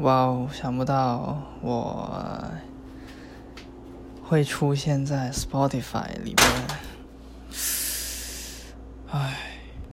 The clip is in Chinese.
哇哦想不到我会出现在 spotify 里面。唉。